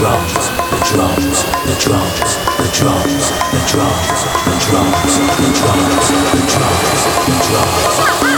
drums, the drums, the drums, the drums, the drums, the drums, the drums, the drums.